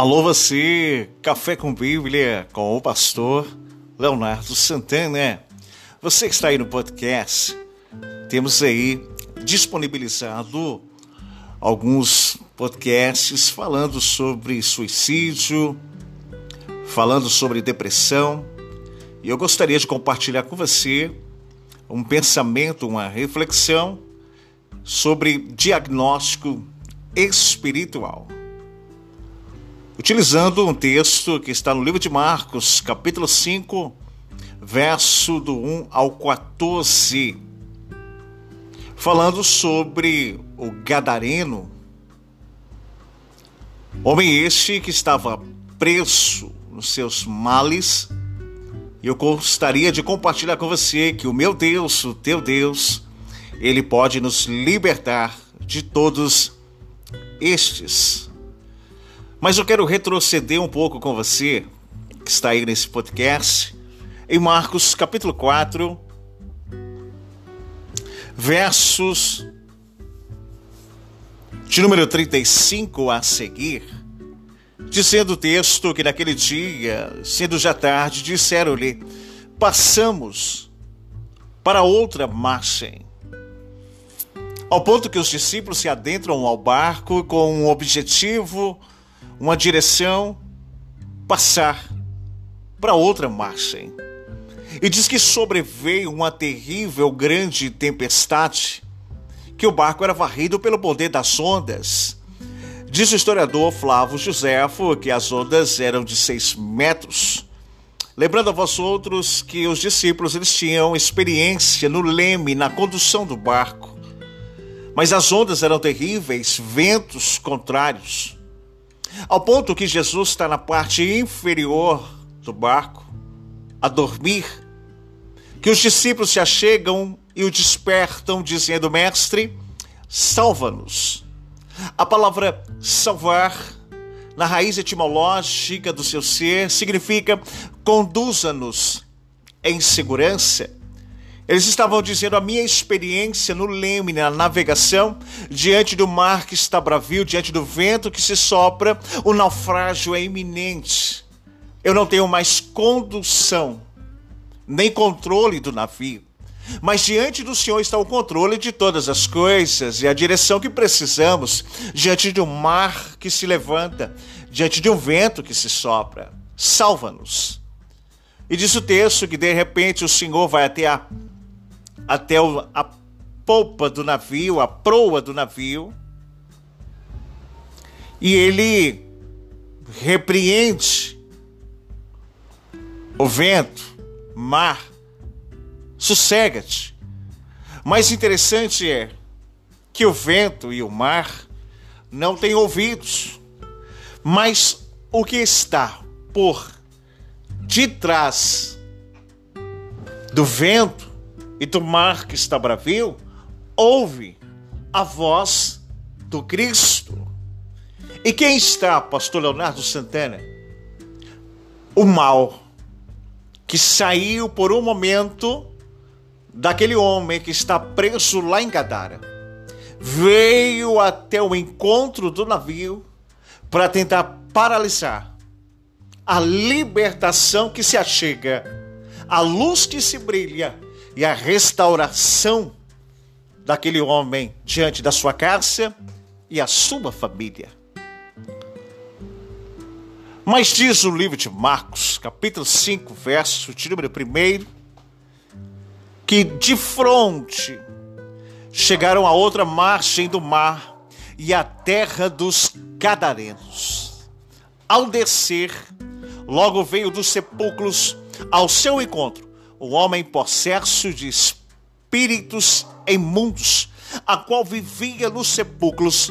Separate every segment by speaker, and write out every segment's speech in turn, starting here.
Speaker 1: Alô você, Café com Bíblia com o pastor Leonardo Santana. Você que está aí no podcast, temos aí disponibilizado alguns podcasts falando sobre suicídio, falando sobre depressão, e eu gostaria de compartilhar com você um pensamento, uma reflexão sobre diagnóstico espiritual utilizando um texto que está no livro de Marcos, capítulo 5, verso do 1 ao 14, falando sobre o Gadareno, homem este que estava preso nos seus males, e eu gostaria de compartilhar com você que o meu Deus, o teu Deus, ele pode nos libertar de todos estes mas eu quero retroceder um pouco com você, que está aí nesse podcast, em Marcos capítulo 4, versos de número 35 a seguir, dizendo o texto que naquele dia, sendo já tarde, disseram-lhe: Passamos para outra margem. Ao ponto que os discípulos se adentram ao barco com um objetivo uma direção, passar para outra margem. E diz que sobreveio uma terrível grande tempestade, que o barco era varrido pelo poder das ondas. Diz o historiador Flávio Josefo que as ondas eram de seis metros. Lembrando a vós outros que os discípulos eles tinham experiência no leme, na condução do barco. Mas as ondas eram terríveis, ventos contrários. Ao ponto que Jesus está na parte inferior do barco, a dormir, que os discípulos se achegam e o despertam, dizendo: Mestre, salva-nos. A palavra salvar, na raiz etimológica do seu ser, significa conduza-nos em segurança eles estavam dizendo a minha experiência no leme, na navegação, diante do mar que está bravio, diante do vento que se sopra, o naufrágio é iminente. Eu não tenho mais condução, nem controle do navio. Mas diante do Senhor está o controle de todas as coisas e a direção que precisamos diante de um mar que se levanta, diante de um vento que se sopra. Salva-nos. E diz o texto que de repente o Senhor vai até a até a polpa do navio, a proa do navio, e ele repreende o vento, mar, sossega-te. Mais interessante é que o vento e o mar não têm ouvidos, mas o que está por detrás do vento e do mar que está bravio, ouve a voz do Cristo. E quem está, pastor Leonardo Santana? O mal que saiu por um momento daquele homem que está preso lá em Gadara. Veio até o encontro do navio para tentar paralisar a libertação que se achega, a luz que se brilha e a restauração daquele homem diante da sua casa e a sua família. Mas diz o livro de Marcos, capítulo 5, verso de número 1, que de frente chegaram a outra margem do mar e a terra dos Gadarenos. Ao descer, logo veio dos sepulcros ao seu encontro o homem possesso de espíritos imundos, a qual vivia nos sepulcros,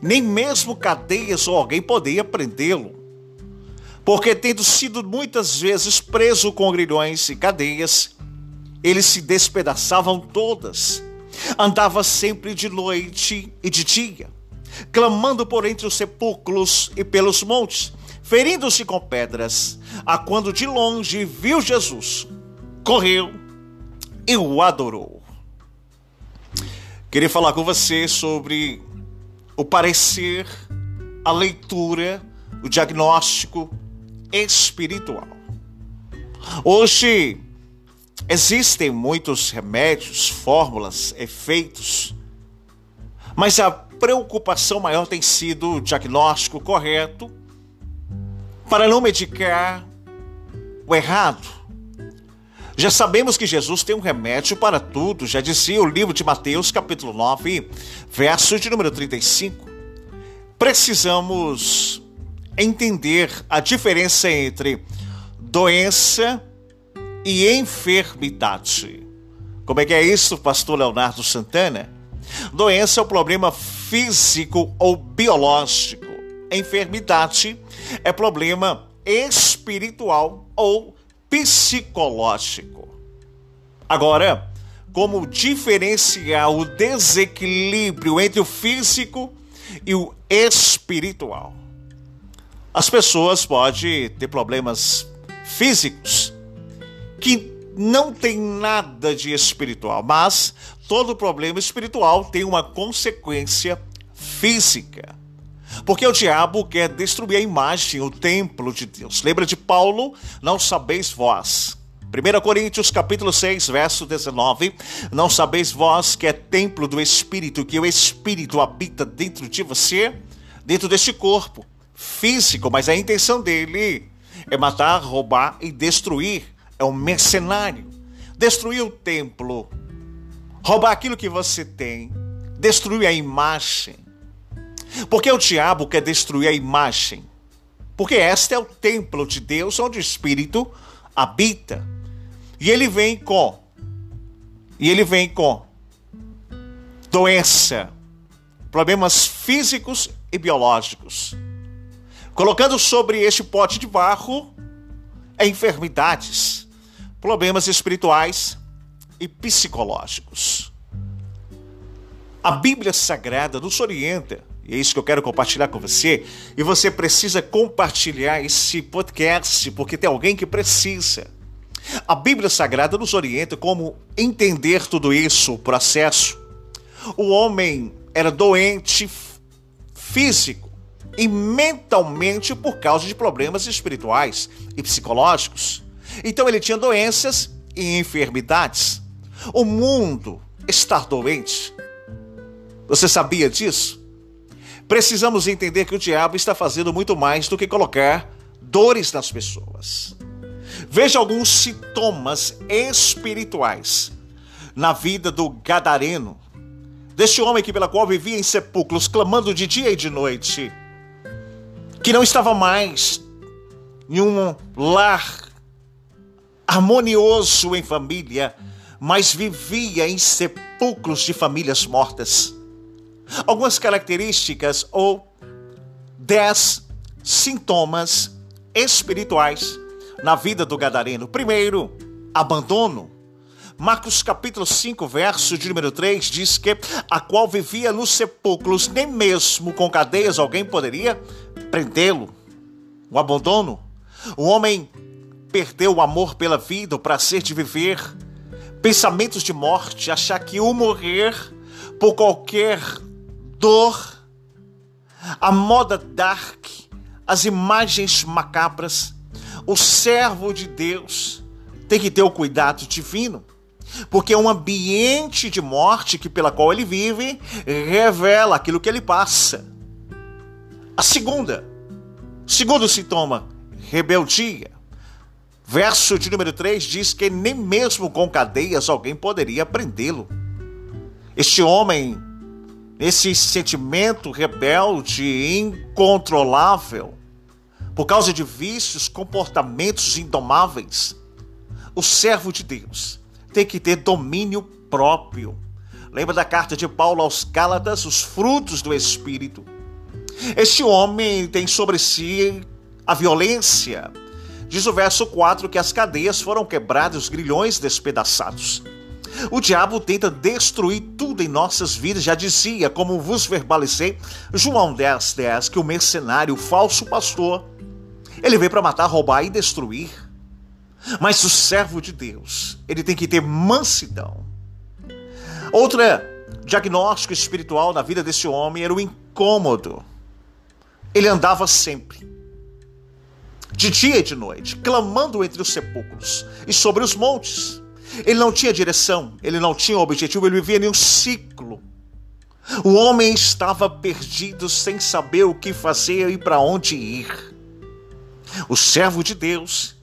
Speaker 1: nem mesmo cadeias ou alguém podia prendê-lo. Porque, tendo sido muitas vezes preso com grilhões e cadeias, eles se despedaçavam todas. Andava sempre de noite e de dia, clamando por entre os sepulcros e pelos montes, ferindo-se com pedras, a quando de longe viu Jesus correu e o adorou. Queria falar com você sobre o parecer, a leitura o diagnóstico espiritual. Hoje existem muitos remédios, fórmulas, efeitos, mas a preocupação maior tem sido o diagnóstico correto para não medicar o errado. Já sabemos que Jesus tem um remédio para tudo, já dizia o livro de Mateus, capítulo 9, verso de número 35. Precisamos entender a diferença entre doença e enfermidade. Como é que é isso, pastor Leonardo Santana? Doença é um problema físico ou biológico. Enfermidade é problema espiritual ou psicológico. Agora, como diferenciar o desequilíbrio entre o físico e o espiritual? As pessoas podem ter problemas físicos que não tem nada de espiritual, mas todo problema espiritual tem uma consequência física. Porque o diabo quer destruir a imagem, o templo de Deus. Lembra de Paulo? Não sabeis vós. 1 Coríntios capítulo 6, verso 19. Não sabeis vós que é templo do Espírito, que o Espírito habita dentro de você, dentro deste corpo físico, mas a intenção dele é matar, roubar e destruir. É um mercenário. Destruir o templo, roubar aquilo que você tem, destruir a imagem. Porque o diabo quer destruir a imagem. Porque este é o templo de Deus onde o Espírito habita. E ele vem com e ele vem com doença, problemas físicos e biológicos. Colocando sobre este pote de barro enfermidades, problemas espirituais e psicológicos. A Bíblia Sagrada nos orienta, e é isso que eu quero compartilhar com você, e você precisa compartilhar esse podcast, porque tem alguém que precisa. A Bíblia Sagrada nos orienta como entender tudo isso, o processo. O homem era doente físico e mentalmente por causa de problemas espirituais e psicológicos. Então ele tinha doenças e enfermidades. O mundo está doente. Você sabia disso? Precisamos entender que o diabo está fazendo muito mais do que colocar dores nas pessoas. Veja alguns sintomas espirituais na vida do gadareno, deste homem que pela qual vivia em sepulcros, clamando de dia e de noite, que não estava mais em um lar harmonioso em família, mas vivia em sepulcros de famílias mortas. Algumas características ou dez sintomas espirituais na vida do gadareno. Primeiro, abandono. Marcos capítulo 5, verso de número 3 diz que a qual vivia nos sepulcros, nem mesmo com cadeias alguém poderia prendê-lo. O abandono. O homem perdeu o amor pela vida, o prazer de viver, pensamentos de morte, achar que o morrer por qualquer dor, a moda dark, as imagens macabras, o servo de Deus tem que ter o cuidado divino porque um ambiente de morte que pela qual ele vive revela aquilo que ele passa. A segunda, segundo sintoma, rebeldia. Verso de número 3 diz que nem mesmo com cadeias alguém poderia prendê-lo. Este homem, esse sentimento rebelde, incontrolável, por causa de vícios, comportamentos indomáveis, o servo de Deus tem que ter domínio próprio. Lembra da carta de Paulo aos Gálatas, os frutos do Espírito? Este homem tem sobre si a violência. Diz o verso 4 que as cadeias foram quebradas, os grilhões despedaçados. O diabo tenta destruir tudo em nossas vidas, já dizia, como vos verbalizei, João 10, 10, que o mercenário, o falso pastor, ele veio para matar, roubar e destruir. Mas o servo de Deus, ele tem que ter mansidão. Outra diagnóstico espiritual na vida desse homem era o incômodo. Ele andava sempre de dia e de noite, clamando entre os sepulcros e sobre os montes. Ele não tinha direção, ele não tinha objetivo, ele vivia em um ciclo. O homem estava perdido sem saber o que fazer e para onde ir. O servo de Deus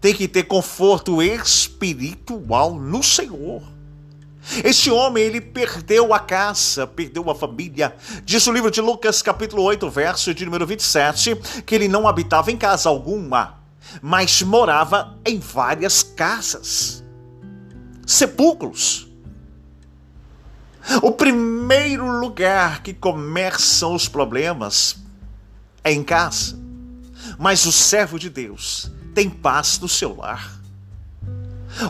Speaker 1: tem que ter conforto espiritual no Senhor. Este homem, ele perdeu a casa, perdeu a família. Diz o livro de Lucas, capítulo 8, verso de número 27, que ele não habitava em casa alguma, mas morava em várias casas, sepulcros. O primeiro lugar que começam os problemas é em casa. Mas o servo de Deus tem paz no seu lar.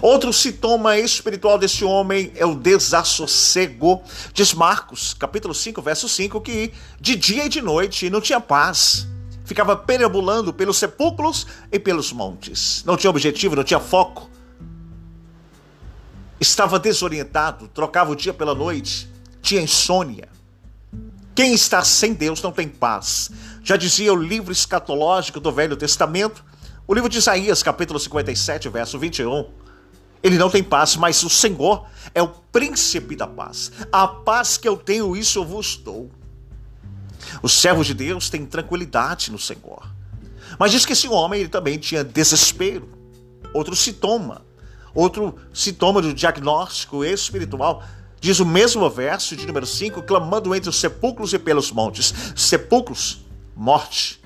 Speaker 1: Outro sintoma espiritual desse homem é o desassossego. Diz Marcos, capítulo 5, verso 5, que de dia e de noite não tinha paz. Ficava perambulando pelos sepulcros e pelos montes. Não tinha objetivo, não tinha foco. Estava desorientado, trocava o dia pela noite, tinha insônia. Quem está sem Deus não tem paz. Já dizia o livro escatológico do Velho Testamento, o livro de Isaías, capítulo 57, verso 21. Ele não tem paz, mas o Senhor é o príncipe da paz. A paz que eu tenho, isso eu vos dou. O servo de Deus tem tranquilidade no Senhor. Mas diz que esse homem ele também tinha desespero. Outro sintoma, outro sintoma do diagnóstico espiritual. Diz o mesmo verso de número 5, clamando entre os sepulcros e pelos montes. Sepulcros, morte.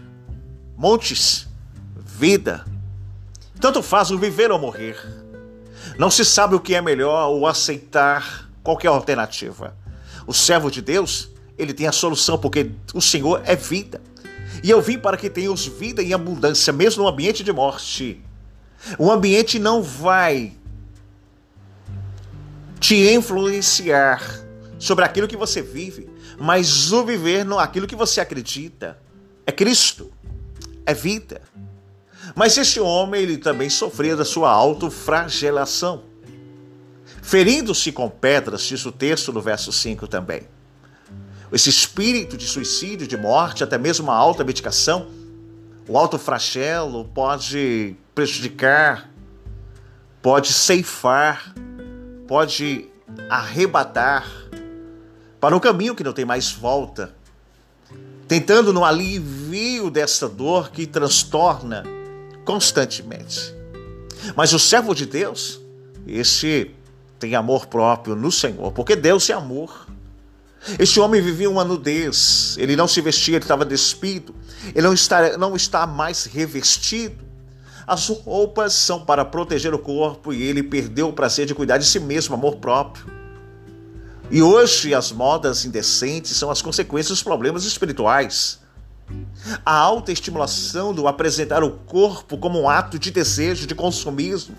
Speaker 1: Montes, vida. Tanto faz o viver ou morrer. Não se sabe o que é melhor ou aceitar qualquer alternativa. O servo de Deus, ele tem a solução porque o Senhor é vida. E eu vim para que tenhas vida em abundância, mesmo no ambiente de morte. O ambiente não vai te influenciar sobre aquilo que você vive, mas o viver no aquilo que você acredita. É Cristo, é vida. Mas este homem ele também sofria da sua autofragelação, ferindo-se com pedras, diz o texto no verso 5 também. Esse espírito de suicídio, de morte, até mesmo uma alta medicação, o autofragelo pode prejudicar, pode ceifar, pode arrebatar para um caminho que não tem mais volta, tentando no alívio dessa dor que transtorna constantemente. Mas o servo de Deus, esse tem amor próprio no Senhor, porque Deus é amor. Este homem vivia uma nudez, ele não se vestia, ele estava despido, ele não está, não está mais revestido. As roupas são para proteger o corpo e ele perdeu o prazer de cuidar de si mesmo, amor próprio. E hoje as modas indecentes são as consequências dos problemas espirituais. A alta estimulação do apresentar o corpo como um ato de desejo, de consumismo,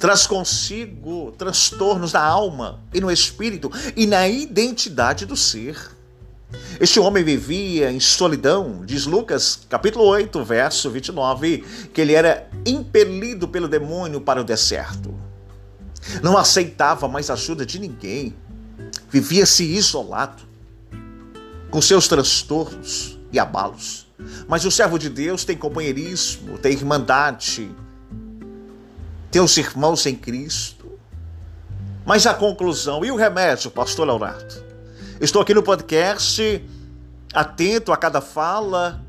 Speaker 1: traz consigo transtornos na alma e no espírito e na identidade do ser. Este homem vivia em solidão, diz Lucas, capítulo 8, verso 29, que ele era impelido pelo demônio para o deserto. Não aceitava mais ajuda de ninguém. Vivia-se isolado, com seus transtornos, e abalos. Mas o servo de Deus tem companheirismo, tem irmandade, tem os irmãos em Cristo. Mas a conclusão e o remédio, pastor Leonardo? Estou aqui no podcast, atento a cada fala,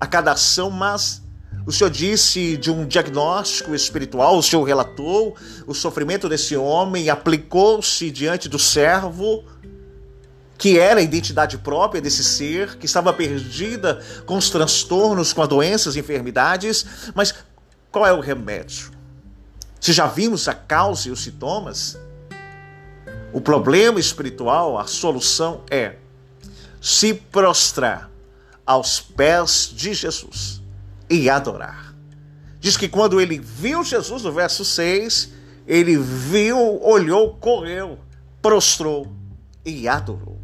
Speaker 1: a cada ação, mas o senhor disse de um diagnóstico espiritual, o senhor relatou o sofrimento desse homem, aplicou-se diante do servo que era a identidade própria desse ser, que estava perdida com os transtornos, com as doenças enfermidades, mas qual é o remédio? Se já vimos a causa e os sintomas, o problema espiritual, a solução é se prostrar aos pés de Jesus e adorar. Diz que quando ele viu Jesus, no verso 6, ele viu, olhou, correu, prostrou e adorou.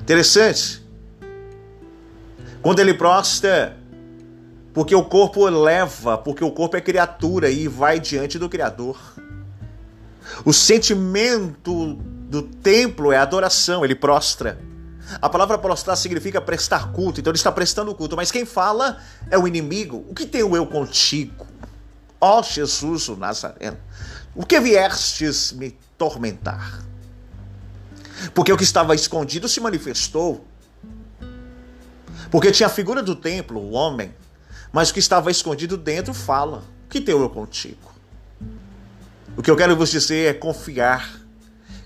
Speaker 1: Interessante. Quando ele prostra, porque o corpo leva, porque o corpo é criatura e vai diante do Criador. O sentimento do templo é adoração, ele prostra. A palavra prostrar significa prestar culto, então ele está prestando culto, mas quem fala é o inimigo. O que tenho eu contigo? Ó oh, Jesus o Nazareno, o que viestes me tormentar? Porque o que estava escondido se manifestou. Porque tinha a figura do templo, o homem, mas o que estava escondido dentro fala: O que tenho eu contigo? O que eu quero vos dizer é confiar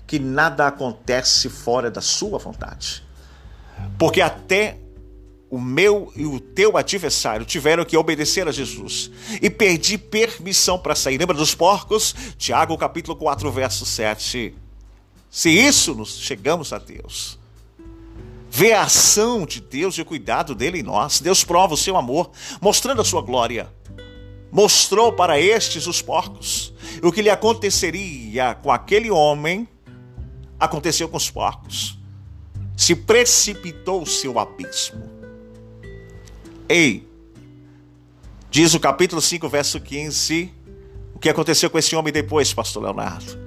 Speaker 1: que nada acontece fora da sua vontade. Porque até o meu e o teu adversário tiveram que obedecer a Jesus e pedir permissão para sair. Lembra dos porcos? Tiago capítulo 4, verso 7. Se isso nos chegamos a Deus, vê a ação de Deus e o cuidado dele em nós. Deus prova o seu amor, mostrando a sua glória. Mostrou para estes os porcos. O que lhe aconteceria com aquele homem aconteceu com os porcos. Se precipitou seu abismo. Ei, diz o capítulo 5, verso 15, o que aconteceu com esse homem depois, pastor Leonardo,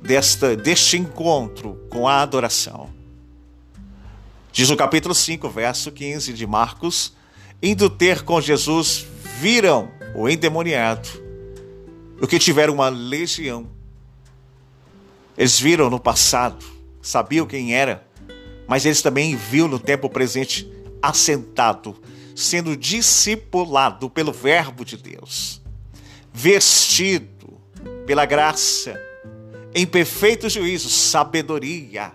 Speaker 1: desta, deste encontro com a adoração. Diz o capítulo 5, verso 15 de Marcos, indo ter com Jesus, viram o endemoniado, o que tiveram uma legião. Eles viram no passado, sabiam quem era, mas eles também viram no tempo presente assentado sendo discipulado pelo Verbo de Deus, vestido pela graça, em perfeito juízo, sabedoria.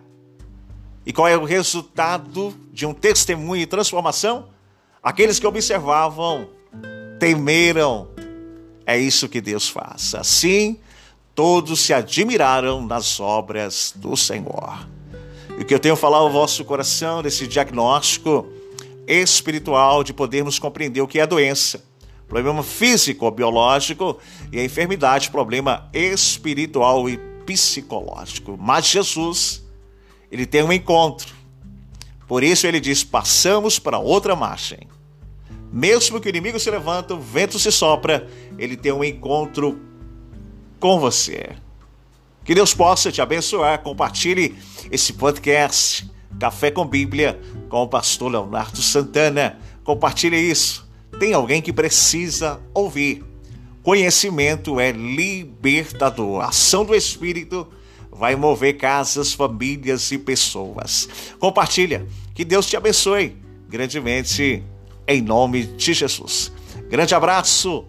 Speaker 1: E qual é o resultado de um testemunho e transformação? Aqueles que observavam temeram. É isso que Deus faz. Assim, todos se admiraram nas obras do Senhor. E o que eu tenho a falar ao vosso coração desse diagnóstico espiritual de podermos compreender o que é a doença. Problema físico ou biológico e a enfermidade, problema espiritual e psicológico. Mas Jesus, ele tem um encontro. Por isso ele diz: passamos para outra margem. Mesmo que o inimigo se levanta, o vento se sopra, ele tem um encontro com você. Que Deus possa te abençoar. Compartilhe esse podcast Café com Bíblia com o pastor Leonardo Santana. Compartilhe isso. Tem alguém que precisa ouvir. Conhecimento é libertador. Ação do Espírito vai mover casas, famílias e pessoas. Compartilha. Que Deus te abençoe grandemente em nome de Jesus. Grande abraço